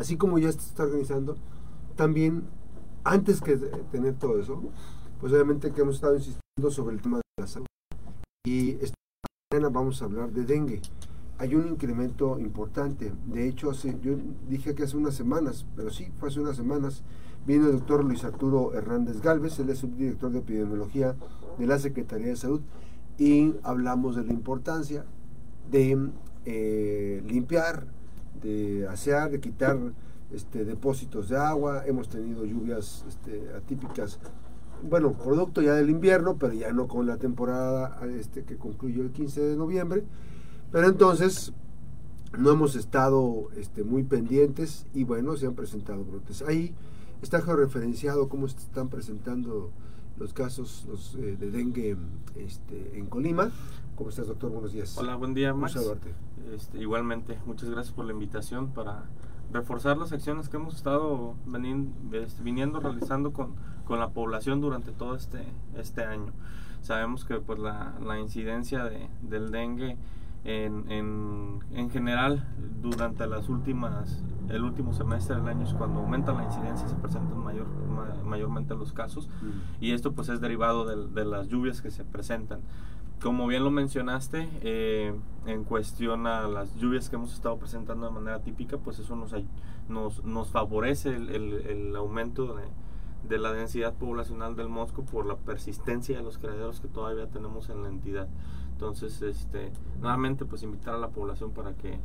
así como ya se está organizando, también antes que tener todo eso, pues obviamente que hemos estado insistiendo sobre el tema de la salud. Y esta mañana vamos a hablar de dengue. Hay un incremento importante. De hecho, hace, yo dije que hace unas semanas, pero sí, fue hace unas semanas, vino el doctor Luis Arturo Hernández Galvez, él es subdirector de epidemiología de la Secretaría de Salud, y hablamos de la importancia de eh, limpiar, de asear, de quitar este, depósitos de agua, hemos tenido lluvias este, atípicas, bueno, producto ya del invierno, pero ya no con la temporada este, que concluyó el 15 de noviembre, pero entonces no hemos estado este, muy pendientes y bueno, se han presentado brotes. Ahí está georreferenciado cómo se están presentando los casos los, eh, de dengue este, en Colima. ¿Cómo estás, doctor? Buenos días. Hola, buen día, Max. Este, igualmente, muchas gracias por la invitación para reforzar las acciones que hemos estado este, viniendo realizando con, con, la población durante todo este, este año. Sabemos que pues la, la incidencia de, del dengue en, en, en, general durante las últimas el último semestre del año es cuando aumenta la incidencia se presentan mayor, mayormente los casos. Y esto pues es derivado de, de, las lluvias que se presentan como bien lo mencionaste, eh, en cuestión a las lluvias que hemos estado presentando de manera típica, pues eso nos, nos, nos favorece el, el, aumento de, de, la densidad poblacional del mosco por la persistencia de los criaderos que todavía tenemos en la entidad. Entonces, este, nuevamente, pues invitar a la población para que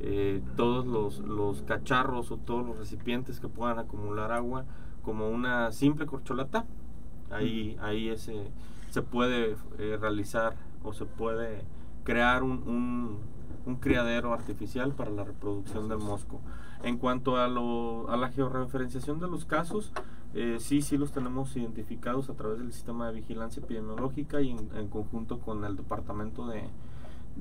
eh, todos los, los cacharros o todos los recipientes que puedan acumular agua, como una simple corcholata, ahí, ahí ese se puede eh, realizar o se puede crear un, un, criadero artificial para la reproducción del mosco. En cuanto a, lo, a la georreferenciación de los casos, eh, sí, sí los tenemos identificados a través del sistema de vigilancia epidemiológica y en conjunto con el departamento de,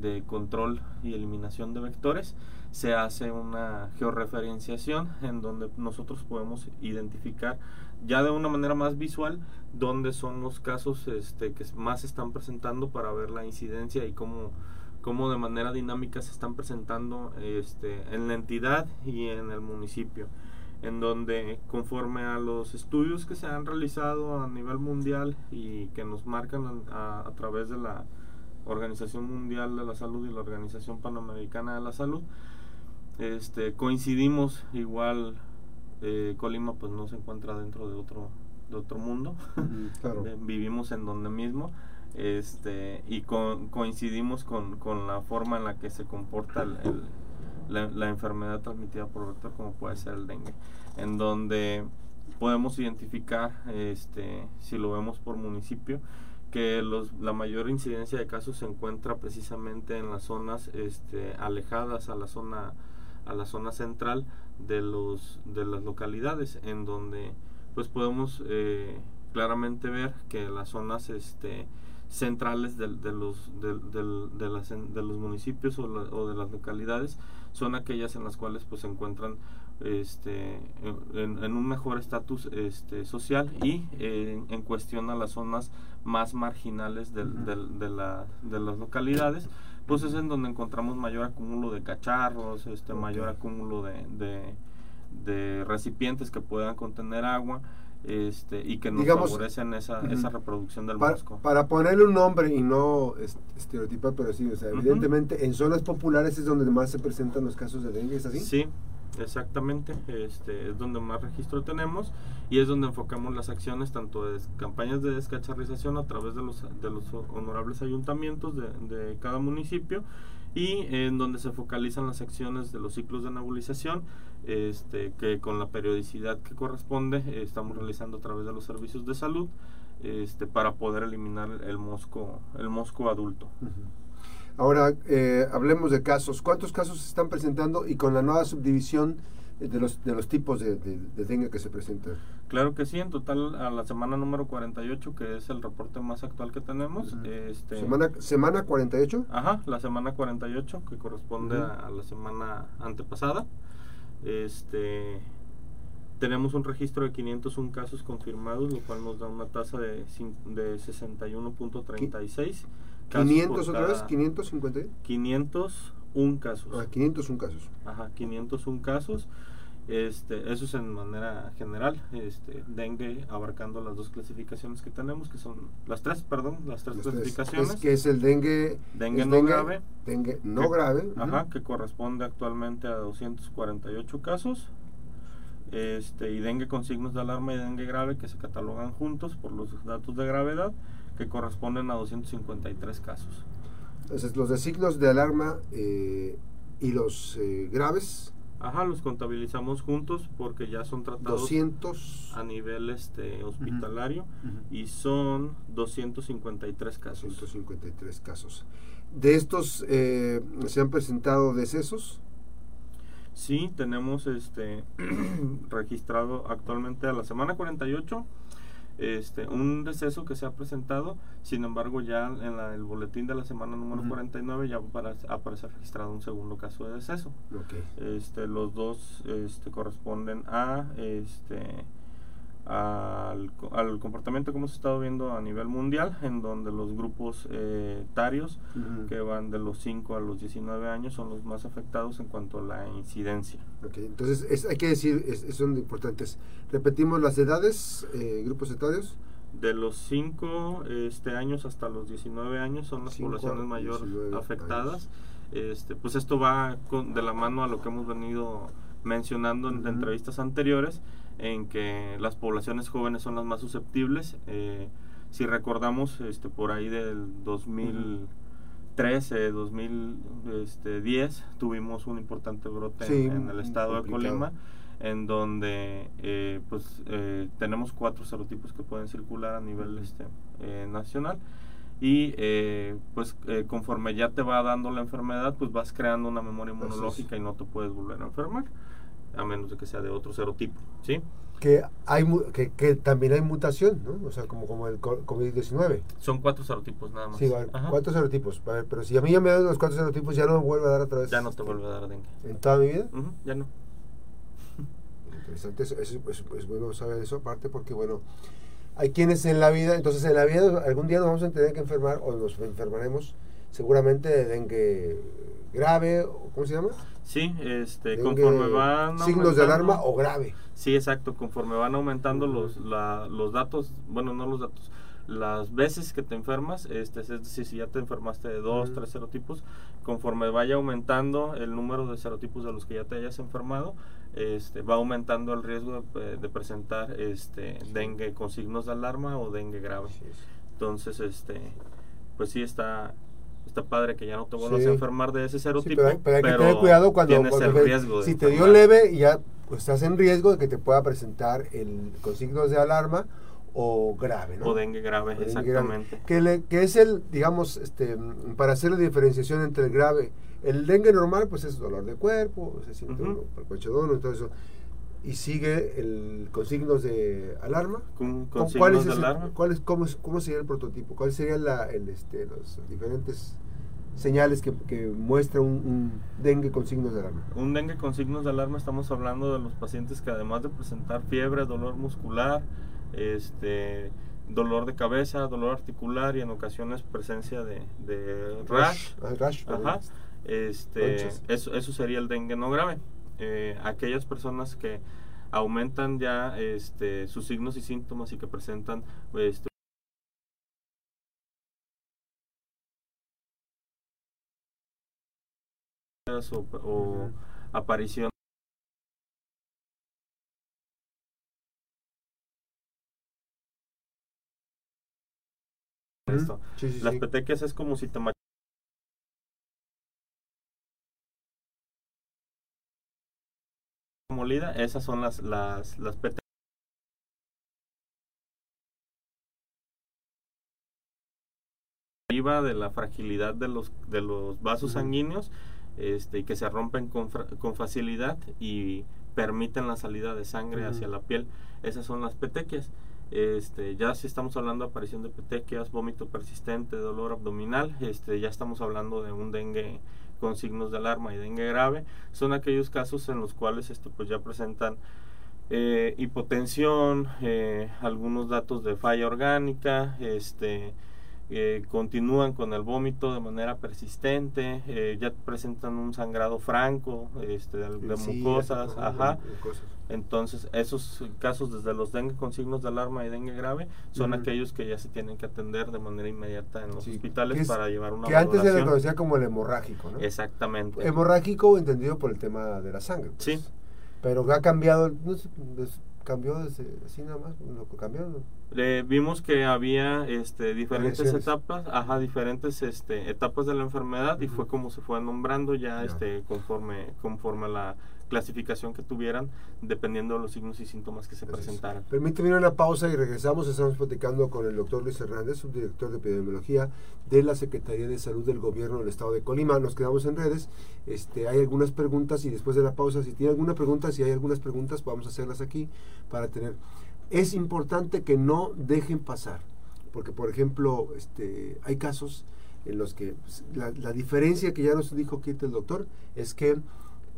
de control y eliminación de vectores, se hace una georreferenciación en donde nosotros podemos identificar ya de una manera más visual dónde son los casos este, que más se están presentando para ver la incidencia y cómo, cómo de manera dinámica se están presentando este, en la entidad y en el municipio en donde conforme a los estudios que se han realizado a nivel mundial y que nos marcan a través de la Organización Mundial de la Salud y la Organización Panamericana de la Salud. Este, coincidimos igual, eh, Colima pues no se encuentra dentro de otro, de otro mundo, vivimos en donde mismo. Este, y coincidimos con, con, la forma en la que se comporta el, la, la, enfermedad transmitida por vector como puede ser el dengue, en donde podemos identificar, este, si lo vemos por municipio, que los, la mayor incidencia de casos se encuentra precisamente en las zonas este, alejadas a la zona a la zona central de los de las localidades en donde pues podemos eh, claramente ver que las zonas este centrales de, de los de, de, las, de, los municipios o, o, de las localidades son aquellas en las cuales pues se encuentran este, en, un mejor estatus este, social y eh, en cuestión a las zonas más marginales de, de, la, de las localidades, pues es en donde encontramos mayor acúmulo de cacharros, este, mayor acúmulo de, de, recipientes que puedan contener agua. Este, y que nos favorecen esa, esa reproducción del para, mosco. Para ponerle un nombre y no estereotipar, pero sí, o sea, evidentemente en zonas populares es donde más se presentan los casos de dengue, ¿es así? Sí, Exactamente, este es donde más registro tenemos y es donde enfocamos las acciones tanto de campañas de descacharrización a través de los, de los honorables ayuntamientos de, cada municipio y en donde se focalizan las acciones de los ciclos de nebulización este, que con la periodicidad que corresponde estamos realizando a través de los servicios de salud este, para poder eliminar el mosco, el mosco adulto. Ahora, eh, hablemos de casos. ¿Cuántos casos se están presentando y con la nueva subdivisión de los, de los tipos de, de, dengue que se presentan? Claro que sí, en total a la semana número 48, que es el reporte más actual que tenemos. este, ¿Semana, ¿Semana 48? Ajá, la semana 48, que corresponde a, la semana antepasada. Este, tenemos un registro de 501 casos confirmados, lo cual nos da una tasa de, de 61.36. ¿500 otra vez? ¿550? 501 casos. Ah, 501 casos. Ajá, 501 casos. Este, eso es en manera general, este, dengue abarcando las dos clasificaciones que tenemos, que son las tres, perdón, las tres clasificaciones. Es que es el dengue, dengue no grave, dengue no grave, ajá, que corresponde actualmente a 248 casos, este, y dengue con signos de alarma y dengue grave que se catalogan juntos por los datos de gravedad, que corresponden a 253 casos. Entonces, los de signos de alarma eh, y los eh, graves Ajá, los contabilizamos juntos porque ya son tratados 200 a nivel este hospitalario y son 253 casos. 253 casos. ¿De estos eh, se han presentado decesos? Sí, tenemos este registrado actualmente a la semana 48 este, un deceso que se ha presentado, sin embargo ya en el boletín de la semana número 49 ya aparece registrado un segundo caso de deceso. Este, los dos este, corresponden a este, al, al, comportamiento que hemos estado viendo a nivel mundial, en donde los grupos eh, etarios que van de los 5 a los 19 años son los más afectados en cuanto a la incidencia. Okay. Entonces, hay que decir, son importantes. Repetimos las edades, eh, grupos etarios. De los 5 este, años hasta los 19 años son las poblaciones mayor afectadas. Este, pues esto va con, de la mano a lo que hemos venido mencionando en entrevistas anteriores en que las poblaciones jóvenes son las más susceptibles. Eh, si recordamos, este, por ahí del 2013, 2010, tuvimos un importante brote en, el estado de Colima, en donde eh, pues eh, tenemos cuatro serotipos que pueden circular a nivel este, nacional. Y pues conforme ya te va dando la enfermedad pues vas creando una memoria inmunológica y no te puedes volver a enfermar a menos de que sea de otro serotipo, ¿sí? Que, hay, que, que también hay mutación, ¿no? O sea, como, como el COVID-19. Son cuatro serotipos nada más. Sí, cuatro serotipos. A ver, pero si a mí ya me dan los cuatro serotipos, ya no me vuelve a dar otra vez. Ya no te vuelve a dar dengue. ¿En toda mi vida? ya no. Interesante, es, bueno saber eso, aparte porque, bueno, hay quienes en la vida, entonces en la vida algún día nos vamos a tener que enfermar o nos enfermaremos seguramente de dengue grave, ¿cómo se llama? Sí, este, conforme van signos de alarma o grave. Sí, exacto, conforme van aumentando los los datos, bueno, no los datos, las veces que te enfermas, este, es decir, si ya te enfermaste de dos, tres serotipos, conforme vaya aumentando el número de serotipos de los que ya te hayas enfermado, este, va aumentando el riesgo de, presentar este, dengue con signos de alarma o dengue grave. Entonces, este, pues sí está está padre que ya no te vuelvas a enfermar de ese serotipo. pero, hay, que tener cuidado cuando, el riesgo si te dio leve ya pues, estás en riesgo de que te pueda presentar el, con signos de alarma o grave, ¿no? O dengue grave, exactamente. Que, que, es el, digamos, este, para hacer la diferenciación entre el grave, el dengue normal, pues es dolor de cuerpo, se siente uh -huh. todo eso. Y sigue el, con signos de alarma. ¿Con, signos de alarma? ¿cuál es, cómo, ¿Cómo sería el prototipo? ¿Cuáles serían este, los diferentes señales que, que muestra un, dengue con signos de alarma? Un dengue con signos de alarma estamos hablando de los pacientes que además de presentar fiebre, dolor muscular, este dolor de cabeza, dolor articular y en ocasiones presencia de, de rash. rash, Ajá. Este, eso, eso sería el dengue no grave. Eh, aquellas personas que aumentan ya este, sus signos y síntomas y que presentan este, o, aparición las petequias es como si te molida esas son las las las petequias de la fragilidad de los de los vasos sanguíneos este, y que se rompen con, con facilidad y permiten la salida de sangre hacia la piel. Esas son las petequias. Este, ya si estamos hablando de aparición de petequias, vómito persistente, dolor abdominal, este, ya estamos hablando de un dengue con signos de alarma y dengue grave. Son aquellos casos en los cuales este, pues ya presentan eh, hipotensión, eh, algunos datos de falla orgánica, este, eh, continúan con el vómito de manera persistente, eh, ya presentan un sangrado franco este, de, mucosas, ajá. Entonces, esos casos desde los dengue con signos de alarma y dengue grave son aquellos que ya se tienen que atender de manera inmediata en los hospitales para llevar una Que antes se le conocía como el hemorrágico, ¿no? Exactamente. Hemorrágico entendido por el tema de la sangre. Pues. Sí. Pero ha cambiado, no sé, cambió desde, así nada más, lo que cambió. vimos que había este, diferentes etapas, ajá, diferentes este, etapas de la enfermedad y fue como se fue nombrando ya, este, conforme, conforme a la clasificación que tuvieran dependiendo de los signos y síntomas que se presentaran. Permíteme una pausa y regresamos. Estamos platicando con el doctor Luis Hernández, subdirector de epidemiología de la Secretaría de Salud del Gobierno del Estado de Colima. Nos quedamos en redes. Este, hay algunas preguntas y después de la pausa, si tiene alguna pregunta, si hay algunas preguntas, vamos a hacerlas aquí para tener. Es importante que no dejen pasar, porque por ejemplo, este, hay casos en los que pues, la, la diferencia que ya nos dijo aquí el doctor es que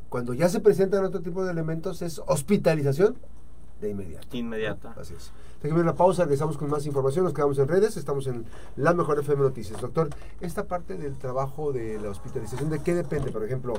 cuando ya se presentan otro tipo de elementos es hospitalización de inmediato. Inmediata. Así es. Déjeme una pausa, regresamos con más información, nos quedamos en redes, estamos en la mejor FM Noticias. Doctor, esta parte del trabajo de la hospitalización, ¿de qué depende? Por ejemplo,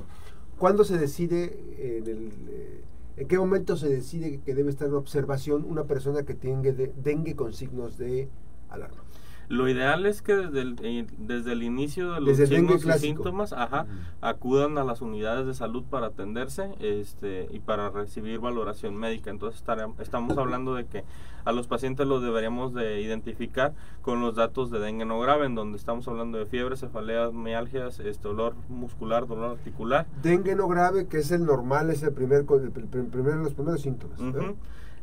¿cuándo se decide, en, el, eh, en qué momento se decide que debe estar en observación una persona que tenga dengue con signos de alarma? Lo ideal es que desde el, eh, desde el inicio de los signos y síntomas ajá, acudan a las unidades de salud para atenderse este, y para recibir valoración médica. Entonces estamos hablando de que a los pacientes los deberíamos de identificar con los datos de dengue no grave, en donde estamos hablando de fiebre, cefaleas, mialgias, este, dolor muscular, dolor articular. Dengue no grave, que es el normal, es el primer, el, primer los primeros síntomas.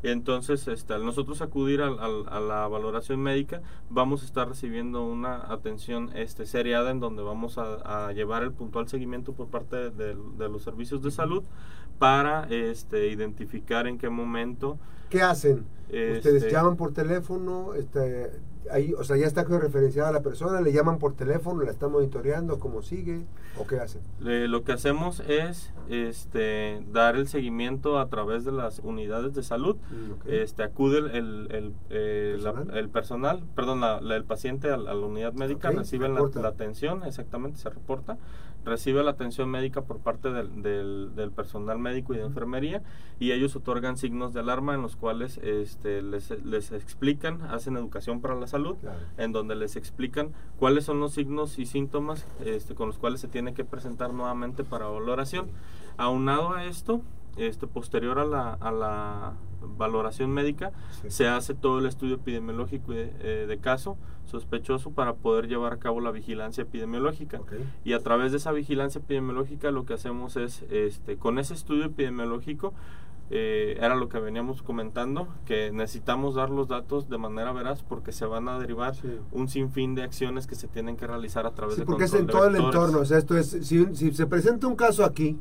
Entonces, este, al nosotros acudir a, la valoración médica, vamos a estar recibiendo una atención este, seriada en donde vamos a, llevar el puntual seguimiento por parte de, los servicios de salud para este, identificar en qué momento. ¿Qué hacen? Ustedes este, llaman por teléfono, este, ahí, o sea, ya está referenciada la persona, le llaman por teléfono, la están monitoreando, cómo sigue o qué hacen. lo que hacemos es este, dar el seguimiento a través de las unidades de salud. Mm, este, acude el, el, el, ¿Personal? perdón, el paciente a, la unidad médica, recibe la, la, atención, exactamente, se reporta recibe la atención médica por parte del, del, personal médico y de enfermería y ellos otorgan signos de alarma en los cuales este, les, les explican, hacen educación para la salud, en donde les explican cuáles son los signos y síntomas este, con los cuales se tiene que presentar nuevamente para valoración. Aunado a esto, este, posterior a la, a la valoración médica, se hace todo el estudio epidemiológico de, eh, de, caso sospechoso para poder llevar a cabo la vigilancia epidemiológica. Y a través de esa vigilancia epidemiológica lo que hacemos es, este, con ese estudio epidemiológico, eh, era lo que veníamos comentando, que necesitamos dar los datos de manera veraz porque se van a derivar un sinfín de acciones que se tienen que realizar a través sí, de porque es en todo el entorno, o sea, esto es, si, si se presenta un caso aquí,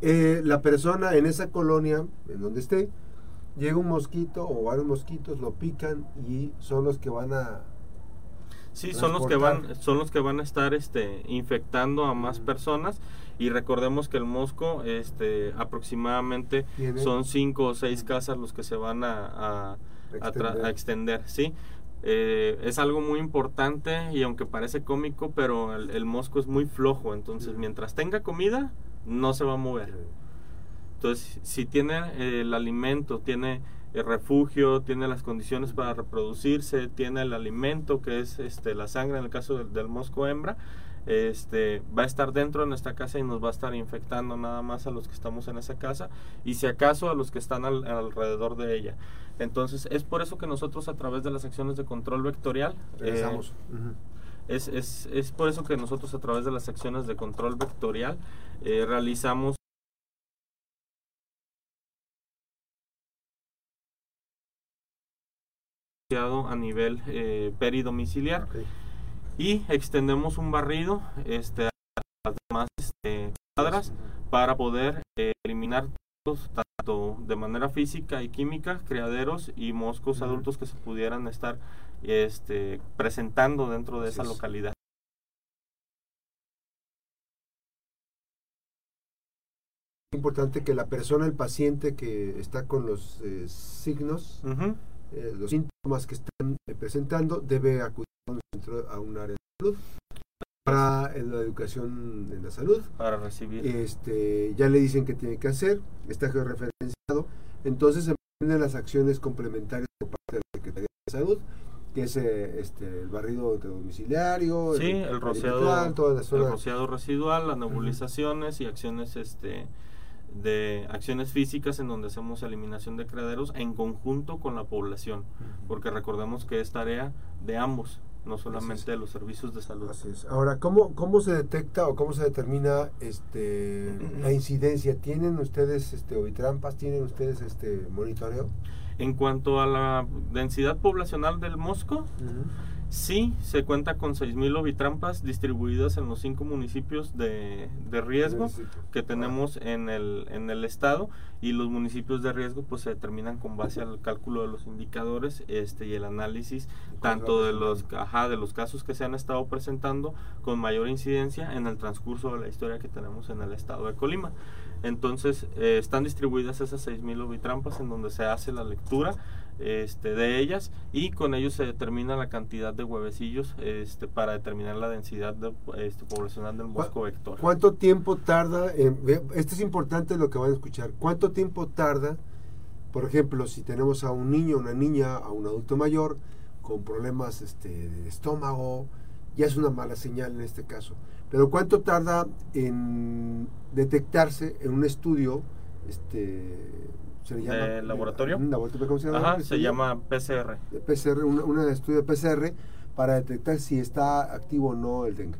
eh, la persona en esa colonia, en donde esté, llega un mosquito o varios mosquitos, lo pican y son los que van a Sí, son los que van son los que van a estar este infectando a más personas. Y recordemos que el mosco este aproximadamente son cinco o seis casas los que se van a, a, extender. sí. Eh, es algo muy importante y aunque parece cómico, pero el, mosco es muy flojo, entonces mientras tenga comida no se va a mover. Entonces, si tiene el alimento, tiene el refugio, tiene las condiciones para reproducirse, tiene el alimento que es este, la sangre en el caso del, mosco hembra, este, va a estar dentro de nuestra casa y nos va a estar infectando nada más a los que estamos en esa casa y si acaso a los que están alrededor de ella. Entonces es por eso que nosotros a través de las acciones de control vectorial... Eh, es, es, es, por eso que nosotros a través de las acciones de control vectorial eh, realizamos a nivel eh, peridomiciliar. Y extendemos un barrido este, a las demás este, cuadras para poder eh, eliminar tanto de manera física y química criaderos y moscos adultos que se pudieran estar este, presentando dentro de esa localidad. importante que la persona, el paciente que está con los eh, signos, eh, los síntomas que están eh, presentando, debe acudir a un, centro, a un área de salud para en la educación en la salud. Para recibir. Este, ya le dicen qué tiene que hacer, está georreferenciado. Entonces se emprenden las acciones complementarias por parte de la Secretaría de Salud, que es eh, este, el barrido de domiciliario, Sí, el perimetral, rociado, toda la el rociado residual, las nebulizaciones y acciones este de acciones físicas en donde hacemos eliminación de criaderos en conjunto con la población, porque recordemos que es tarea de ambos, no solamente de los servicios de salud. Así es. Ahora, ¿cómo, ¿cómo se detecta o cómo se determina este, la incidencia? ¿Tienen ustedes este, ovitrampas? ¿Tienen ustedes este monitoreo? En cuanto a la densidad poblacional del mosco, sí se cuenta con 6.000 ovitrampas distribuidas en los cinco municipios de, de riesgo que tenemos en el, en el estado. Y los municipios de riesgo pues se determinan con base al cálculo de los indicadores este y el análisis tanto de los ajá, de los casos que se han estado presentando con mayor incidencia en el transcurso de la historia que tenemos en el estado de Colima. Entonces eh, están distribuidas esas 6.000 ovitrampas en donde se hace la lectura este, de ellas y con ello se determina la cantidad de huevecillos este, para determinar la densidad de, este, poblacional del mosco vector. ¿Cuánto tiempo tarda? En, esto es importante lo que van a escuchar. ¿Cuánto tiempo tarda, por ejemplo, si tenemos a un niño, una niña, a un adulto mayor con problemas este, de estómago? Ya es una mala señal en este caso. Pero ¿cuánto tarda en detectarse en un estudio? Este, ¿se le llama? ¿De laboratorio? Un laboratorio, ¿Cómo se llama? Ajá, se llama PCR. PCR, un, un estudio de PCR para detectar si está activo o no el dengue.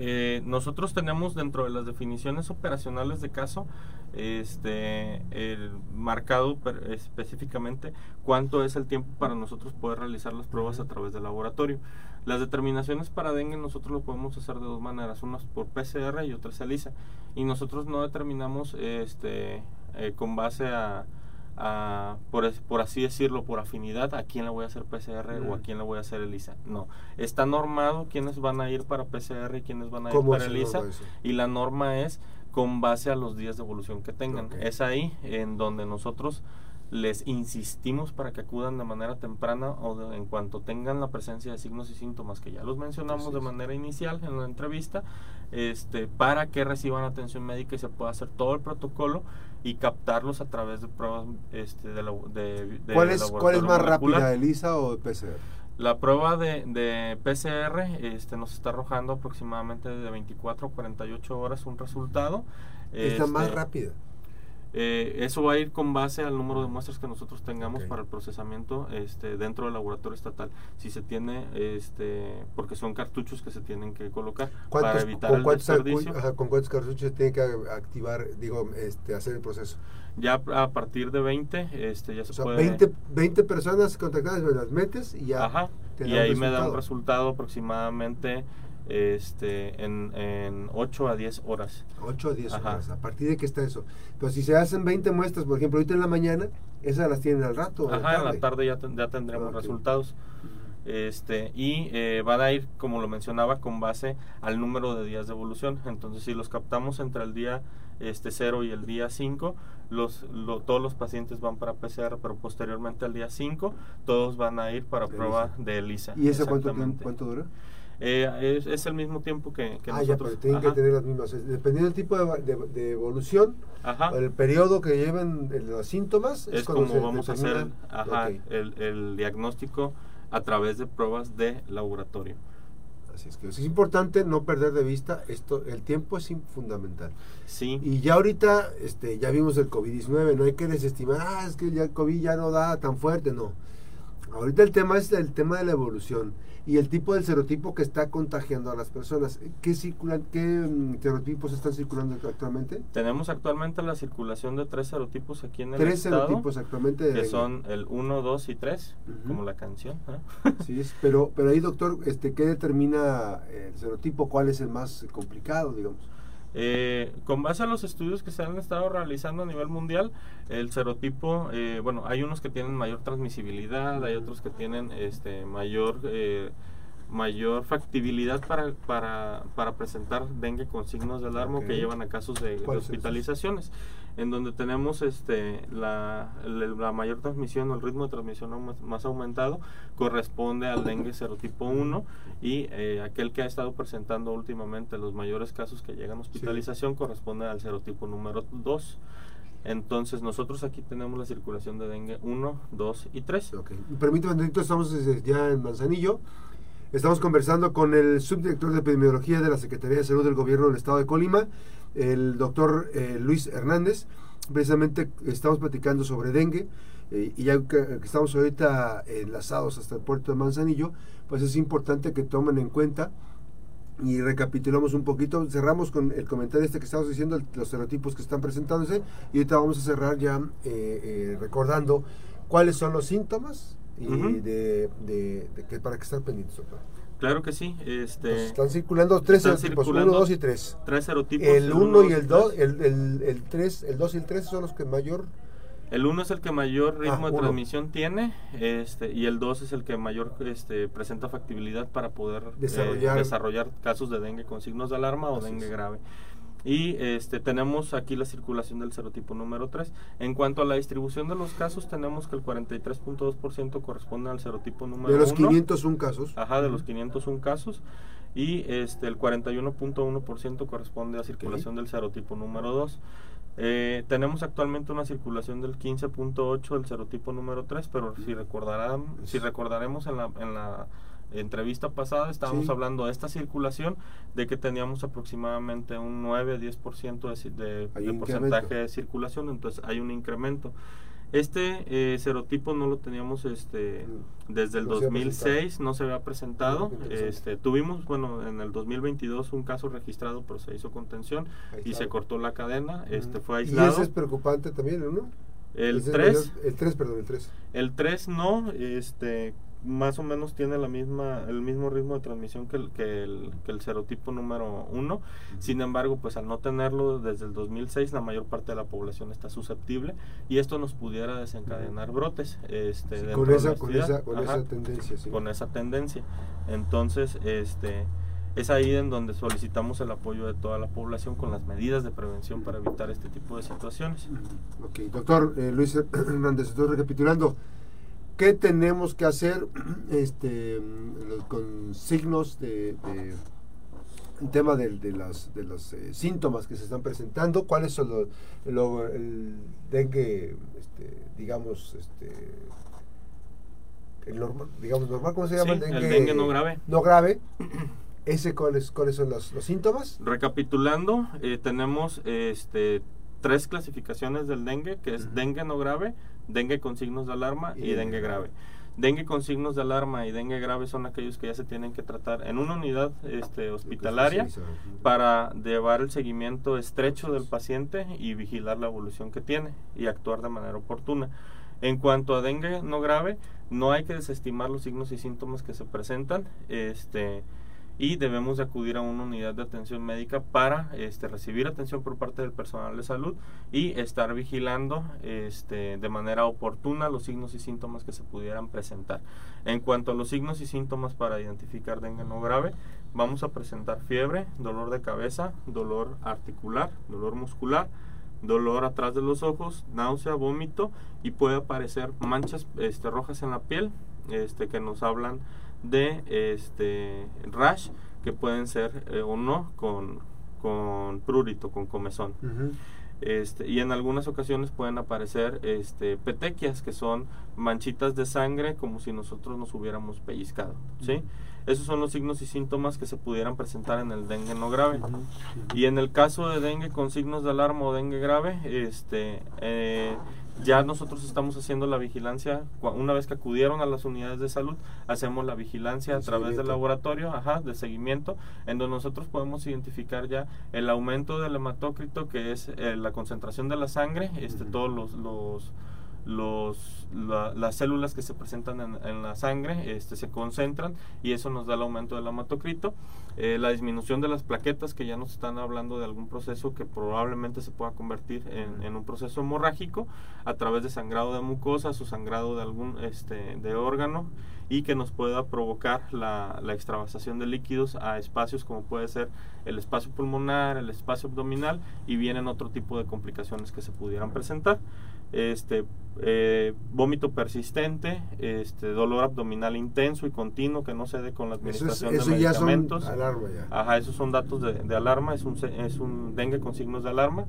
Eh, nosotros tenemos dentro de las definiciones operacionales de caso este el marcado per- específicamente cuánto es el tiempo para nosotros poder realizar las pruebas a través del laboratorio. Las determinaciones para dengue nosotros lo podemos hacer de dos maneras, unas por PCR y otras ELISA. Y nosotros no determinamos este eh, con base a, a, por, por así decirlo, por afinidad, a quién le voy a hacer PCR o a quién le voy a hacer ELISA. No, está normado quiénes van a ir para PCR y quiénes van a ir ¿Cómo para ELISA. Y la norma es con base a los días de evolución que tengan. Es ahí en donde nosotros les insistimos para que acudan de manera temprana o de- en cuanto tengan la presencia de signos y síntomas que ya los mencionamos de manera inicial en la entrevista, este, para que reciban atención médica y se pueda hacer todo el protocolo y captarlos a través de pruebas este, de, la- de, de ¿Cuál es, ¿Cuál es más molecular. rápida, ELISA o PCR? La prueba de, de PCR este, nos está arrojando aproximadamente de 24 a 48 horas un resultado. Es la más Este, rápida. Eh, eso va a ir con base al número de muestras que nosotros tengamos para el procesamiento este, dentro del laboratorio estatal. Si se tiene, este, porque son cartuchos que se tienen que colocar para ¿Cuántos, evitar con, el cuántos, desperdicio. ajá, ¿Con cuántos cartuchos tiene que activar, digo, este, hacer el proceso? Ya a partir de 20, este, ya se O sea, puede... 20, 20 personas contactadas, me las metes y ya. Ajá, te y ahí me da un resultado aproximadamente este, en, en 8 a 10 horas. 8 a 10 Ajá. horas. ¿A partir de qué está eso? Pero si se hacen 20 muestras, por ejemplo, ahorita en la mañana, esas las tienen al rato. Ajá, en la tarde ya, ten- ya tendremos resultados. Este, y eh, van a ir, como lo mencionaba, con base al número de días de evolución. Entonces, si los captamos entre el día este 0 y el día 5, los, lo- todos los pacientes van para PCR, pero posteriormente al día 5, todos van a ir para De prueba ELISA. de ELISA. ¿Y eso cuánto, cuánto dura? Eh, es, es el mismo tiempo que, que ah, ya, pero tienen Ajá. que tener las mismas. Dependiendo del tipo de, de- de evolución, Ajá. el periodo que lleven los síntomas, es como se vamos a hacer ajá, el, el diagnóstico a través de pruebas de laboratorio. Así es que es importante no perder de vista esto, el tiempo es fundamental. Sí, Y ya ahorita, este, ya vimos el COVID-19, no hay que desestimar, ah, es que ya el COVID ya no da tan fuerte, no. Ahorita el tema es el tema de la evolución y el tipo del serotipo que está contagiando a las personas. ¿Qué, circulan, qué mm, serotipos están circulando actualmente? tenemos actualmente la circulación de tres serotipos aquí en el Tres estado, serotipos actualmente. de que dengue. son el 1, 2 y 3, Ujú. como la canción. ¿eh? Sí, es, pero, pero ahí, doctor, este, ¿qué determina el serotipo? ¿Cuál es el más complicado, digamos? Eh, con base a los estudios que se han estado realizando a nivel mundial, el serotipo, eh, bueno, hay unos que tienen mayor transmisibilidad, hay otros que tienen este mayor eh, mayor factibilidad para, para, para presentar dengue con signos de alarma que llevan a casos de, hospitalizaciones en donde tenemos este la, la, mayor transmisión o el ritmo de transmisión más, aumentado corresponde al dengue serotipo 1 y eh, aquel que ha estado presentando últimamente los mayores casos que llegan a hospitalización corresponde al serotipo número 2 entonces nosotros aquí tenemos la circulación de dengue 1, 2 y 3. Okay. Permítame, estamos ya en Manzanillo. Estamos conversando con el subdirector de epidemiología de la Secretaría de Salud del Gobierno del Estado de Colima, el doctor eh, Luis Hernández. Precisamente estamos platicando sobre dengue eh, y ya que, estamos ahorita enlazados hasta el puerto de Manzanillo, pues es importante que tomen en cuenta y recapitulamos un poquito, cerramos con el comentario este que estamos diciendo, los estereotipos que están presentándose y ahorita vamos a cerrar ya eh, recordando cuáles son los síntomas y de, de, que para que estar pendientes, doctor. Claro que sí. Este, están circulando tres serotipos, 1, 2 y 3. Tres serotipos. El 1 y el 2, el, el, el, 3, el 2 y el 3 son los que mayor... El 1 es el que mayor ah, ritmo de transmisión tiene este, y el 2 es el que mayor este, presenta factibilidad para poder eh, desarrollar, desarrollar casos de dengue con signos de alarma o dengue grave. Y este, tenemos aquí la circulación del serotipo número 3. En cuanto a la distribución de los casos, tenemos que el 43.2% corresponde al serotipo número 1. De los 501 casos. Ajá, de los 501 casos. Y este, el 41.1% corresponde a circulación del serotipo número 2. Eh, tenemos actualmente una circulación del 15.8 del serotipo número 3, pero si recordarán, si recordaremos en la, en la entrevista pasada estábamos hablando de esta circulación, de que teníamos aproximadamente un 9-10% de, de, de porcentaje de circulación, entonces hay un incremento. Este eh, serotipo no lo teníamos este mm. desde el 2006, no se había presentado. Este, tuvimos, bueno, en el 2022 un caso registrado, pero se hizo contención y se cortó la cadena, este fue aislado. Y ese es preocupante también, ¿no? El 3, el 3, perdón, el 3. El 3 no, este más o menos tiene la misma el mismo ritmo de transmisión que el, que el, que el serotipo número 1 sin embargo pues al no tenerlo desde el 2006 la mayor parte de la población está susceptible y esto nos pudiera desencadenar brotes este con, esa, con, esa, con esa tendencia con esa tendencia. Entonces este es ahí en donde solicitamos el apoyo de toda la población con las medidas de prevención para evitar este tipo de situaciones. Ok, doctor eh, Luis Hernández, estoy recapitulando. ¿Qué tenemos que hacer este, con signos de, el tema de, de, las, de los eh, síntomas que se están presentando? ¿Cuáles son los, el dengue, este, digamos, este, el normal, digamos normal, ¿cómo se llama? el, dengue, no grave. No grave. Ese, ¿cuáles, ¿Cuáles son los, los síntomas? Recapitulando, eh, tenemos este, tres clasificaciones del dengue, que es dengue no grave, dengue con signos de alarma y, dengue grave. Dengue con signos de alarma y dengue grave son aquellos que ya se tienen que tratar en una unidad este, hospitalaria para llevar el seguimiento estrecho del paciente y vigilar la evolución que tiene y actuar de manera oportuna. En cuanto a dengue no grave, no hay que desestimar los signos y síntomas que se presentan. Este, y debemos de acudir a una unidad de atención médica para este, recibir atención por parte del personal de salud y estar vigilando este, de manera oportuna los signos y síntomas que se pudieran presentar. En cuanto a los signos y síntomas para identificar dengue no grave, vamos a presentar fiebre, dolor de cabeza, dolor articular, dolor muscular, dolor atrás de los ojos, náusea, vómito y puede aparecer manchas este, rojas en la piel este, que nos hablan de este rash que pueden ser eh, o no con, con prurito, con comezón. Este, y en algunas ocasiones pueden aparecer este, petequias, que son manchitas de sangre como si nosotros nos hubiéramos pellizcado. ¿sí? Esos son los signos y síntomas que se pudieran presentar en el dengue no grave. Y en el caso de dengue con signos de alarma o dengue grave, este, eh, ya nosotros estamos haciendo la vigilancia, una vez que acudieron a las unidades de salud, hacemos la vigilancia a través del laboratorio, ajá, de seguimiento, en donde nosotros podemos identificar ya el aumento del hematócrito, que es eh, la concentración de la sangre, este, todos los, los los, las células que se presentan en, la sangre este, se concentran y eso nos da el aumento del hematocrito, eh, la disminución de las plaquetas, que ya nos están hablando de algún proceso que probablemente se pueda convertir en, un proceso hemorrágico a través de sangrado de mucosas o sangrado de algún este, de órgano y que nos pueda provocar la, la extravasación de líquidos a espacios como puede ser el espacio pulmonar, el espacio abdominal y vienen otro tipo de complicaciones que se pudieran presentar este eh, vómito persistente, este dolor abdominal intenso y continuo que no se dé con la administración de medicamentos. Ajá, esos son datos de, alarma, es un, es un dengue con signos de alarma.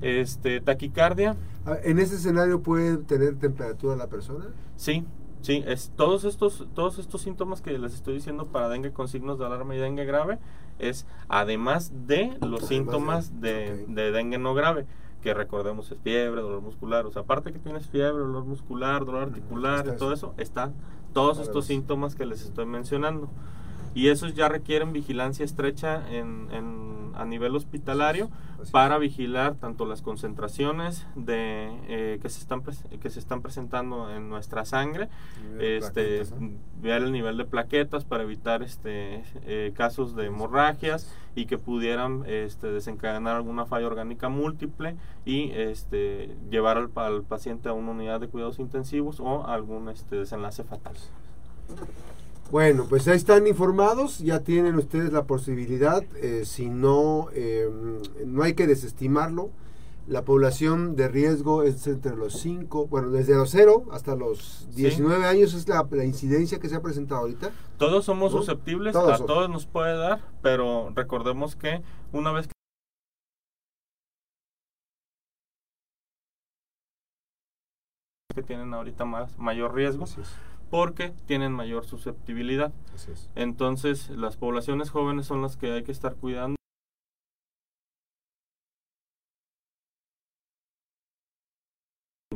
Este, taquicardia. Ah, ¿En ese escenario puede tener temperatura la persona? Sí, sí, es, todos, estos, todos estos síntomas que les estoy diciendo para dengue con signos de alarma y dengue grave es además de los síntomas de dengue no grave que recordemos es fiebre, dolor muscular, o sea, aparte que tienes fiebre, dolor muscular, dolor articular y todo eso, están todos estos síntomas que les estoy mencionando. Y esos ya requieren vigilancia estrecha en, en a nivel hospitalario para vigilar tanto las concentraciones de eh, que se están que se están presentando en nuestra sangre este ver el nivel de plaquetas para evitar este eh, casos de hemorragias y que pudieran este, desencadenar alguna falla orgánica múltiple y este llevar al, al paciente a una unidad de cuidados intensivos o algún este desenlace fatal bueno, pues ahí están informados, ya tienen ustedes la posibilidad, eh, si no, eh, no hay que desestimarlo. La población de riesgo es entre los 5, bueno, desde los 0 hasta los 19 años es la, incidencia que se ha presentado ahorita. Todos somos susceptibles, a todos nos puede dar, pero recordemos que una vez que tienen ahorita más mayor riesgo, porque tienen mayor susceptibilidad. Entonces, las poblaciones jóvenes son las que hay que estar cuidando.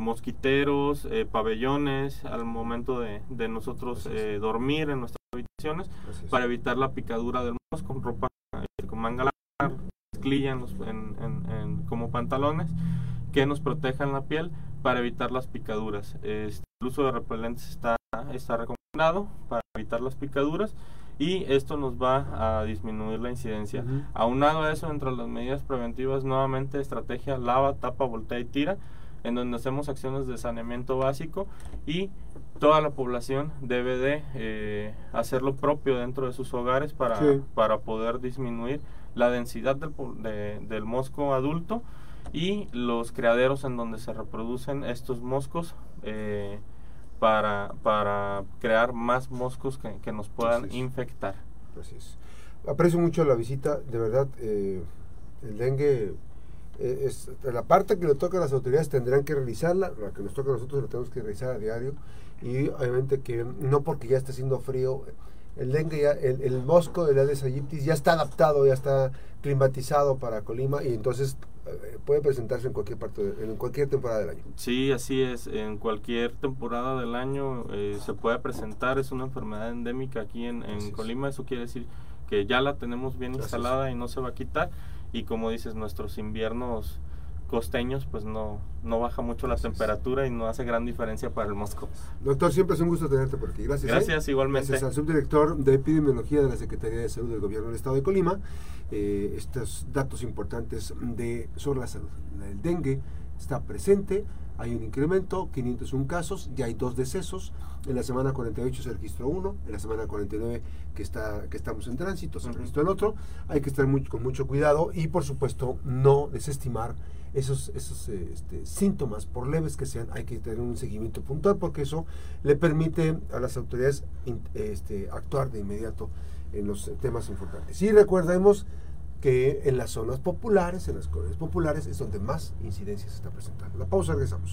mosquiteros, eh, pabellones al momento de, nosotros eh, dormir en nuestras habitaciones para evitar la picadura del mosco con ropa eh, con manga larga, en, como pantalones que nos protejan la piel para evitar las picaduras. Este, el uso de repelentes está está recomendado para evitar las picaduras y esto nos va a disminuir la incidencia. Aunado a eso, entre las medidas preventivas, nuevamente estrategia lava, tapa, voltea y tira, en donde hacemos acciones de saneamiento básico y toda la población debe de eh, hacer lo propio dentro de sus hogares para, para poder disminuir la densidad del, del mosco adulto y los criaderos en donde se reproducen estos moscos. Eh, para, para crear más moscos que, nos puedan infectar. Aprecio mucho la visita, de verdad, eh, el dengue eh, es la parte que le toca a las autoridades tendrán que realizarla, la que nos toca a nosotros la tenemos que realizar a diario y obviamente que no porque ya esté haciendo frío, el dengue ya, el, el mosco de la Aedes aegypti ya está adaptado, ya está climatizado para Colima y entonces puede presentarse en cualquier parte en cualquier temporada del año. Sí, así es. En cualquier temporada del año eh, se puede presentar. Es una enfermedad endémica aquí en, Colima. Eso quiere decir que ya la tenemos bien instalada y no se va a quitar. Y como dices, nuestros inviernos costeños, pues no, no baja mucho la temperatura y no hace gran diferencia para el mosco. Doctor, siempre es un gusto tenerte por aquí. Gracias. ¿eh? Gracias, igualmente. Gracias al subdirector de epidemiología de la Secretaría de Salud del Gobierno del Estado de Colima. Eh, estos datos importantes de, sobre la salud. El dengue está presente, hay un incremento, 501 casos, ya hay dos decesos. En la semana 48 se registró uno, en la semana 49 que, está, que estamos en tránsito se registró el otro. Hay que estar muy, con mucho cuidado y, por supuesto, no desestimar esos, esos este, síntomas, por leves que sean, hay que tener un seguimiento puntual porque eso le permite a las autoridades este, actuar de inmediato en los temas importantes. Y recordemos que en las zonas populares, en las colonias populares, es donde más incidencias se está presentando. La pausa, regresamos.